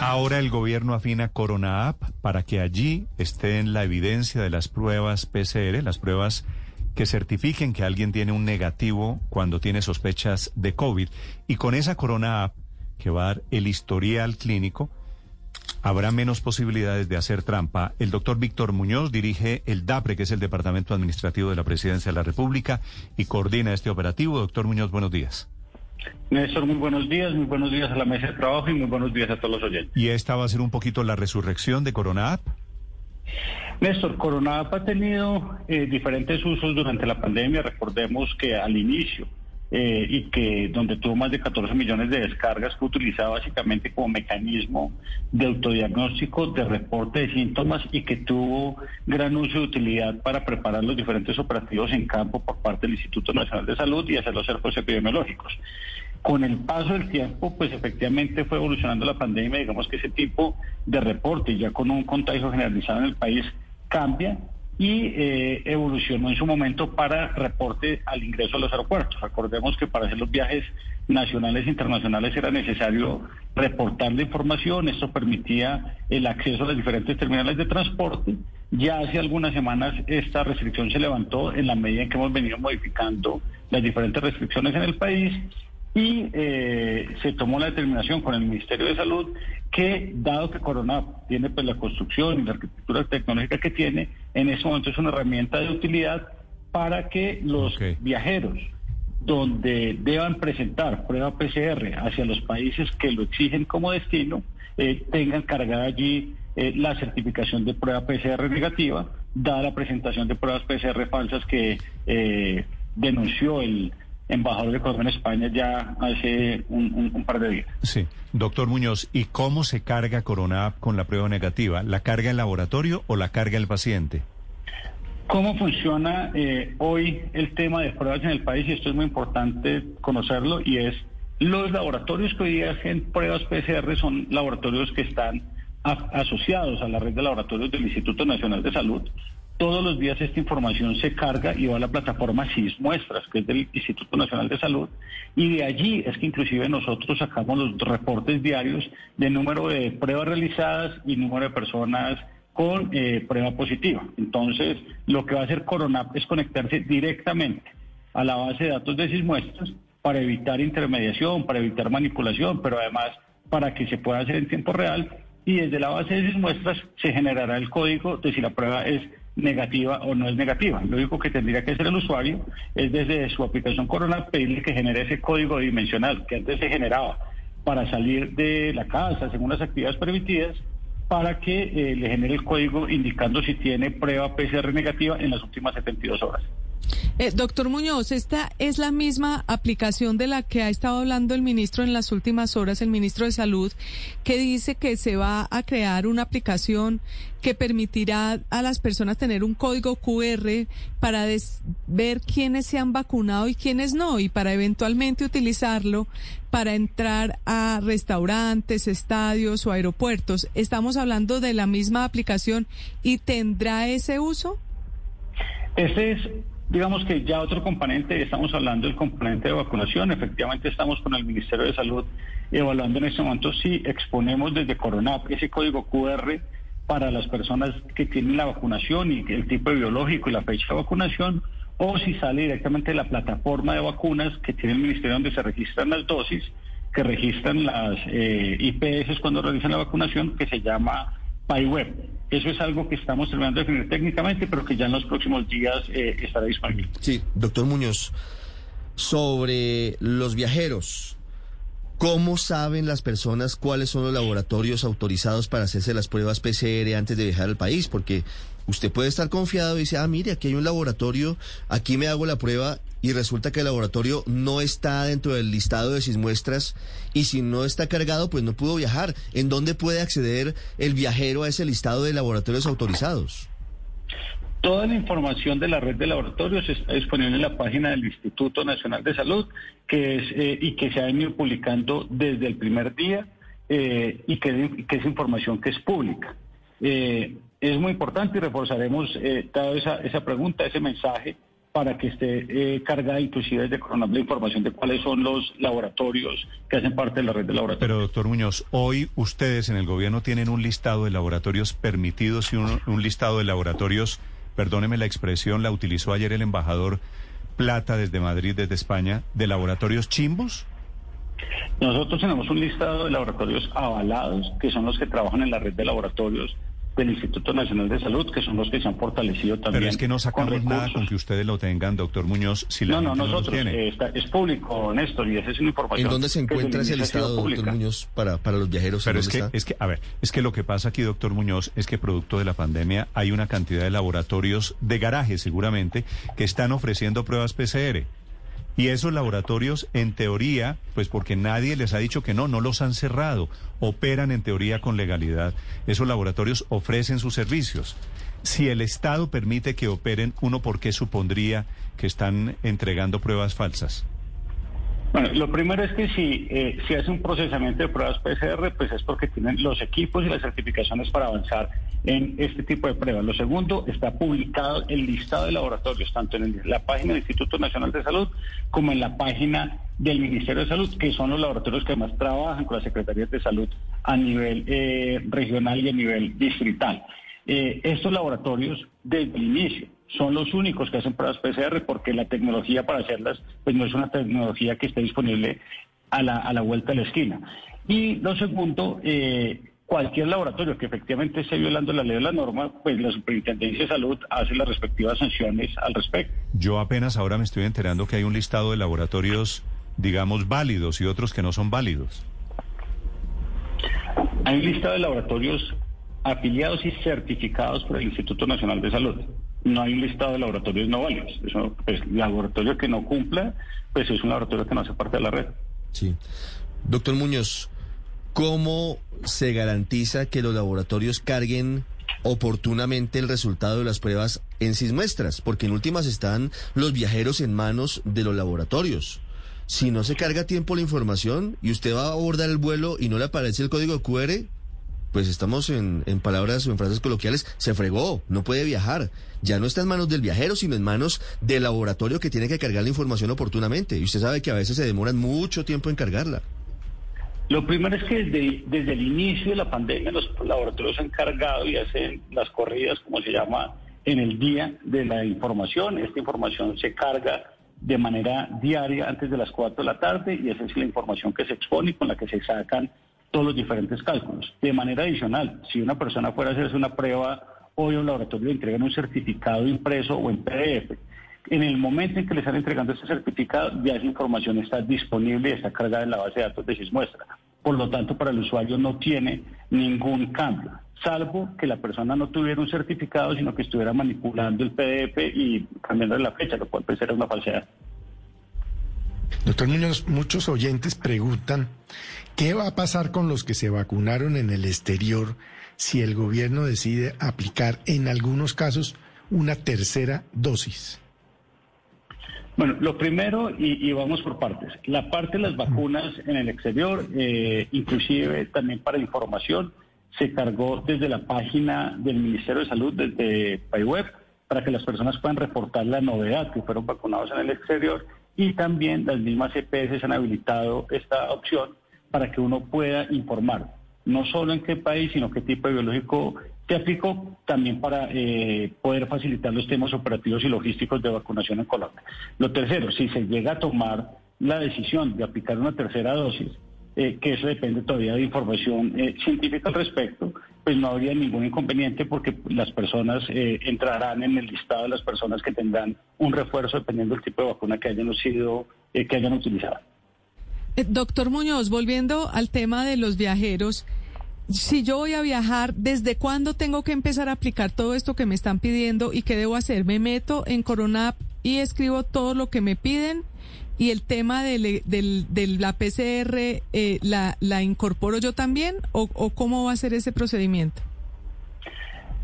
Ahora el gobierno afina Corona App para que allí estén la evidencia de las pruebas PCR, las pruebas que certifiquen que alguien tiene un negativo cuando tiene sospechas de COVID. Y con esa Corona App que va a dar el historial clínico, habrá menos posibilidades de hacer trampa. El doctor Víctor Muñoz dirige el DAPRE, que es el Departamento Administrativo de la Presidencia de la República, y coordina este operativo. Doctor Muñoz, buenos días. Néstor, muy buenos días, muy buenos días a la mesa de trabajo y muy buenos días a todos los oyentes. ¿Y esta va a ser un poquito la resurrección de Corona Néstor, Corona ha tenido eh, diferentes usos durante la pandemia. Recordemos que al inicio eh, y que donde tuvo más de 14 millones de descargas, fue utilizado básicamente como mecanismo de autodiagnóstico, de reporte de síntomas y que tuvo gran uso de utilidad para preparar los diferentes operativos en campo por parte del Instituto Nacional de Salud y hacer los cercos epidemiológicos. Con el paso del tiempo, pues efectivamente fue evolucionando la pandemia, digamos que ese tipo de reporte, ya con un contagio generalizado en el país, cambia y eh, evolucionó en su momento para reporte al ingreso a los aeropuertos. Recordemos que para hacer los viajes nacionales e internacionales era necesario reportar la información, esto permitía el acceso a las diferentes terminales de transporte. Ya hace algunas semanas esta restricción se levantó en la medida en que hemos venido modificando las diferentes restricciones en el país y eh, se tomó la determinación con el Ministerio de Salud que, dado que Corona tiene pues la construcción y la arquitectura tecnológica que tiene, en ese momento es una herramienta de utilidad para que los viajeros donde deban presentar prueba PCR hacia los países que lo exigen como destino, eh, tengan cargada allí eh, la certificación de prueba PCR negativa, dada la presentación de pruebas PCR falsas que denunció el embajador de Colombia en España ya hace un, par de días. Sí, doctor Muñoz, ¿y cómo se carga Corona con la prueba negativa? ¿La carga el laboratorio o la carga el paciente? ¿Cómo funciona eh, hoy el tema de pruebas en el país? Y esto es muy importante conocerlo y es los laboratorios que hoy día hacen pruebas PCR son laboratorios que están asociados a la red de laboratorios del Instituto Nacional de Salud. Todos los días esta información se carga y va a la plataforma SIS Muestras, que es del Instituto Nacional de Salud, y de allí es que inclusive nosotros sacamos los reportes diarios de número de pruebas realizadas y número de personas con eh, prueba positiva. Entonces, lo que va a hacer Coronap es conectarse directamente a la base de datos de SIS Muestras para evitar intermediación, para evitar manipulación, pero además para que se pueda hacer en tiempo real y desde la base de SIS Muestras se generará el código de si la prueba es negativa o no es negativa. Lo único que tendría que hacer el usuario es desde su aplicación Corona pedirle que genere ese código dimensional que antes se generaba para salir de la casa según las actividades permitidas para que eh, le genere el código indicando si tiene prueba PCR negativa en las últimas 72 horas. Eh, doctor Muñoz, esta es la misma aplicación de la que ha estado hablando el ministro en las últimas horas, el ministro de Salud, que dice que se va a crear una aplicación que permitirá a las personas tener un código QR para ver quiénes se han vacunado y quiénes no, y para eventualmente utilizarlo para entrar a restaurantes, estadios o aeropuertos. ¿Estamos hablando de la misma aplicación y tendrá ese uso? Ese es Digamos que ya otro componente, estamos hablando del componente de vacunación, efectivamente estamos con el Ministerio de Salud evaluando en este momento si exponemos desde Corona ese código QR para las personas que tienen la vacunación y el tipo biológico y la fecha de vacunación, o si sale directamente de la plataforma de vacunas que tiene el Ministerio donde se registran las dosis, que registran las eh, IPS cuando realizan la vacunación, que se llama PyWeb. Eso es algo que estamos terminando de definir técnicamente, pero que ya en los próximos días eh, estará disponible. Sí, doctor Muñoz, sobre los viajeros, ¿Cómo saben las personas cuáles son los laboratorios autorizados para hacerse las pruebas PCR antes de viajar al país? Porque usted puede estar confiado y dice, ah, mire, aquí hay un laboratorio, aquí me hago la prueba y resulta que el laboratorio no está dentro del listado de sis muestras y si no está cargado, pues no pudo viajar. ¿En dónde puede acceder el viajero a ese listado de laboratorios autorizados? Toda la información de la red de laboratorios está disponible en la página del Instituto Nacional de Salud que es, eh, y que se ha venido publicando desde el primer día eh, y que, es información que es pública. Eh, es muy importante y reforzaremos toda esa, esa pregunta, ese mensaje para que esté cargada inclusive desde Coronel la información de cuáles son los laboratorios que hacen parte de la red de laboratorios. Pero doctor Muñoz, hoy ustedes en el gobierno tienen un listado de laboratorios permitidos y un listado de laboratorios perdóneme la expresión, la utilizó ayer el embajador Plata desde Madrid, desde España, de laboratorios chimbos? Nosotros tenemos un listado de laboratorios avalados, que son los que trabajan en la red de laboratorios del Instituto Nacional de Salud, que son los que se han fortalecido también. Pero es que no sacamos nada con que ustedes lo tengan, doctor Muñoz, si la no, no, nosotros, tiene. Eh, es público, Néstor, y esa es una información. ¿En dónde se encuentra ese listado, doctor Muñoz, para, para los viajeros? Pero es que, es que, a ver, es que lo que pasa aquí, doctor Muñoz, es que producto de la pandemia hay una cantidad de laboratorios de garaje, seguramente, que están ofreciendo pruebas PCR. Y esos laboratorios, en teoría, pues porque nadie les ha dicho que no, no los han cerrado, operan en teoría con legalidad. Esos laboratorios ofrecen sus servicios. Si el Estado permite que operen, ¿uno por qué supondría que están entregando pruebas falsas? Bueno, lo primero es que si, eh, si hace un procesamiento de pruebas PCR, pues es porque tienen los equipos y las certificaciones para avanzar en este tipo de pruebas. Lo segundo, está publicado el listado de laboratorios, tanto en la página del Instituto Nacional de Salud como en la página del Ministerio de Salud, que son los laboratorios que más trabajan con las secretarías de salud a nivel eh, regional y a nivel distrital. Eh, estos laboratorios, desde el inicio, son los únicos que hacen pruebas PCR porque la tecnología para hacerlas pues no es una tecnología que esté disponible a la, a la vuelta de la esquina. Y lo segundo, eh, cualquier laboratorio que efectivamente esté violando la ley de la norma, pues la Superintendencia de Salud hace las respectivas sanciones al respecto. Yo apenas ahora me estoy enterando que hay un listado de laboratorios, digamos, válidos y otros que no son válidos. Hay un listado de laboratorios afiliados y certificados por el Instituto Nacional de Salud no hay un listado de laboratorios no válidos. Eso, pues, laboratorio que no cumpla, pues es un laboratorio que no hace parte de la red. Sí. Doctor Muñoz, ¿cómo se garantiza que los laboratorios carguen oportunamente el resultado de las pruebas en sis muestras? Porque en últimas están los viajeros en manos de los laboratorios. Si no se carga a tiempo la información y usted va a abordar el vuelo y no le aparece el código QR, pues estamos en, en, palabras o en frases coloquiales, se fregó, no puede viajar. Ya no está en manos del viajero, sino en manos del laboratorio que tiene que cargar la información oportunamente. Y usted sabe que a veces se demoran mucho tiempo en cargarla. Lo primero es que desde, el inicio de la pandemia los laboratorios han cargado y hacen las corridas, como se llama, en el día de la información. Esta información se carga de manera diaria antes de las 4 de la tarde y esa es la información que se expone y con la que se sacan todos los diferentes cálculos. De manera adicional, si una persona fuera a hacerse una prueba, hoy un laboratorio le entregan un certificado impreso o en PDF. En el momento en que le están entregando ese certificado, ya esa información está disponible y está cargada en la base de datos de SISMuestra. Por lo tanto, para el usuario no tiene ningún cambio, salvo que la persona no tuviera un certificado, sino que estuviera manipulando el PDF y cambiando la fecha, lo cual puede ser una falsedad. Doctor Muñoz, muchos oyentes preguntan ¿Qué va a pasar con los que se vacunaron en el exterior si el gobierno decide aplicar en algunos casos una tercera dosis? Bueno, lo primero, y, vamos por partes, la parte de las vacunas en el exterior, eh, inclusive también para información, se cargó desde la página del Ministerio de Salud, desde PayWeb, para que las personas puedan reportar la novedad que fueron vacunados en el exterior y también las mismas EPS han habilitado esta opción para que uno pueda informar, no solo en qué país, sino qué tipo de biológico se aplicó, también para eh, poder facilitar los temas operativos y logísticos de vacunación en Colombia. Lo tercero, si se llega a tomar la decisión de aplicar una tercera dosis, eh, que eso depende todavía de información eh, científica al respecto, pues no habría ningún inconveniente porque las personas entrarán en el listado de las personas que tendrán un refuerzo dependiendo del tipo de vacuna que hayan sido, que hayan utilizado. Eh, doctor Muñoz, volviendo al tema de los viajeros, si yo voy a viajar, ¿desde cuándo tengo que empezar a aplicar todo esto que me están pidiendo y qué debo hacer? ¿Me meto en Corona y escribo todo lo que me piden? ¿Y el tema de, la PCR eh, la, la, incorporo yo también? ¿O, cómo va a ser ese procedimiento?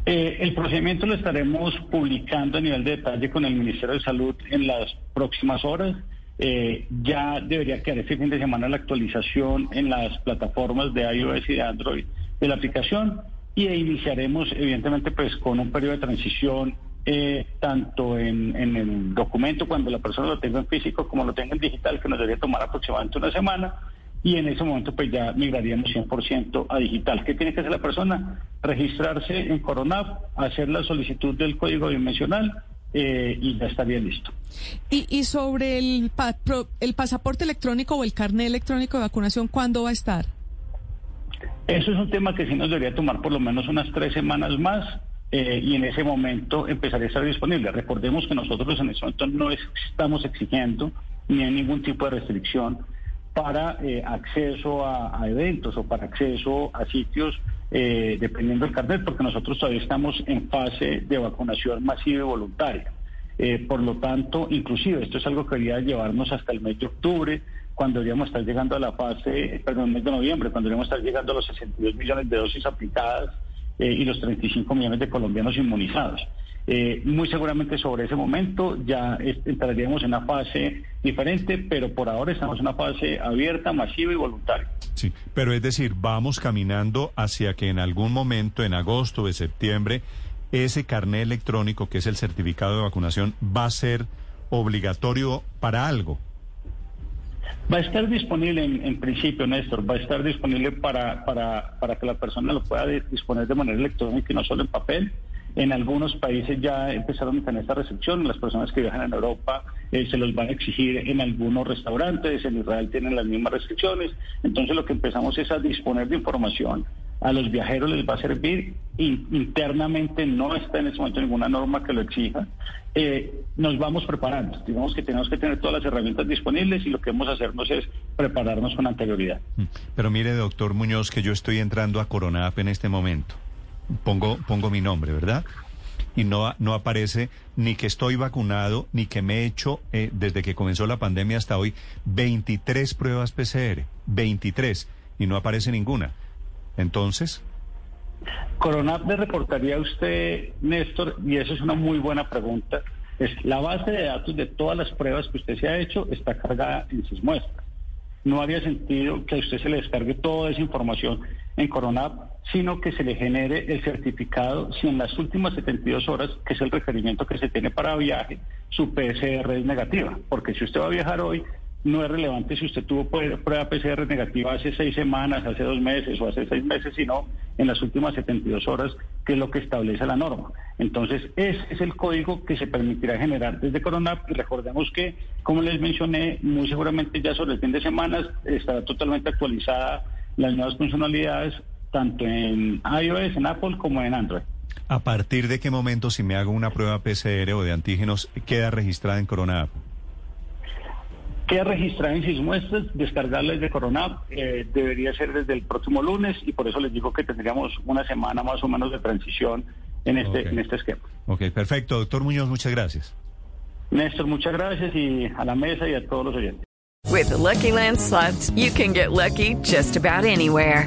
Eh, el procedimiento lo estaremos publicando a nivel de detalle con el Ministerio de Salud en las próximas horas. Eh, ya debería quedar este fin de semana la actualización en las plataformas de iOS y de Android de la aplicación y iniciaremos evidentemente pues con un periodo de transición eh, tanto en, el documento cuando la persona lo tenga en físico como lo tenga en digital que nos debería tomar aproximadamente una semana y en ese momento pues ya migraríamos 100% a digital. ¿Qué tiene que hacer la persona? Registrarse en Coronap, hacer la solicitud del código dimensional eh, y ya estaría listo. Y, y sobre el, el pasaporte electrónico o el carnet electrónico de vacunación, ¿cuándo va a estar? Eso es un tema que sí nos debería tomar por lo menos unas tres semanas más eh, y en ese momento empezaría a estar disponible. Recordemos que nosotros en ese momento no estamos exigiendo ni hay ningún tipo de restricción para eh, acceso a, eventos o para acceso a sitios eh, dependiendo del carnet, porque nosotros todavía estamos en fase de vacunación masiva y voluntaria. Eh, por lo tanto, inclusive esto es algo que debería llevarnos hasta el mes de octubre, cuando deberíamos estar llegando a la fase, perdón, el mes de noviembre, cuando deberíamos estar llegando a los 62 millones de dosis aplicadas y los 35 millones de colombianos inmunizados. Eh, muy seguramente sobre ese momento ya entraríamos en una fase diferente, pero por ahora estamos en una fase abierta, masiva y voluntaria. Sí, pero es decir, vamos caminando hacia que en algún momento, en agosto o septiembre, ese carnet electrónico, que es el certificado de vacunación, va a ser obligatorio para algo. Va a estar disponible en, principio, Néstor, va a estar disponible para, para, para que la persona lo pueda disponer de manera electrónica y no solo en papel. En algunos países ya empezaron tener esta restricción. Las personas que viajan en Europa eh, se los van a exigir en algunos restaurantes. En Israel tienen las mismas restricciones. Entonces lo que empezamos es a disponer de información. A los viajeros les va a servir. internamente no está en ese momento ninguna norma que lo exija. Eh, nos vamos preparando. Digamos que tenemos que tener todas las herramientas disponibles y lo que vamos a hacernos es prepararnos con anterioridad. Mm. Pero mire, doctor Muñoz, que yo estoy entrando a Coronap en este momento pongo, pongo mi nombre, ¿verdad? Y no, no aparece ni que estoy vacunado, ni que me he hecho eh, desde que comenzó la pandemia hasta hoy 23 pruebas PCR, 23, y no aparece ninguna. Entonces... Coronap le reportaría a usted, Néstor, y eso es una muy buena pregunta. Es la base de datos de todas las pruebas que usted se ha hecho está cargada en sus muestras. No había sentido que a usted se le descargue toda esa información en Coronap sino que se le genere el certificado si en las últimas 72 horas, que es el requerimiento que se tiene para viaje, su PCR es negativa. Porque si usted va a viajar hoy, no es relevante si usted tuvo prueba PCR negativa hace seis semanas, hace dos meses o hace seis meses, sino en las últimas 72 horas, que es lo que establece la norma. Entonces, ese es el código que se permitirá generar desde Corona. Y recordemos que, como les mencioné, muy seguramente ya sobre el fin de semana estará totalmente actualizada las nuevas funcionalidades tanto en iOS, en Apple como en Android. ¿A partir de qué momento, si me hago una prueba PCR o de antígenos, queda registrada en Corona App? Queda registrada en sus muestras, descargarla desde Corona eh, debería ser desde el próximo lunes y por eso les digo que tendríamos una semana más o menos de transición en este, en este esquema. Ok, perfecto. Doctor Muñoz, muchas gracias. Néstor, muchas gracias y a la mesa y a todos los oyentes. With Lucky Land slots, you can get lucky just about anywhere.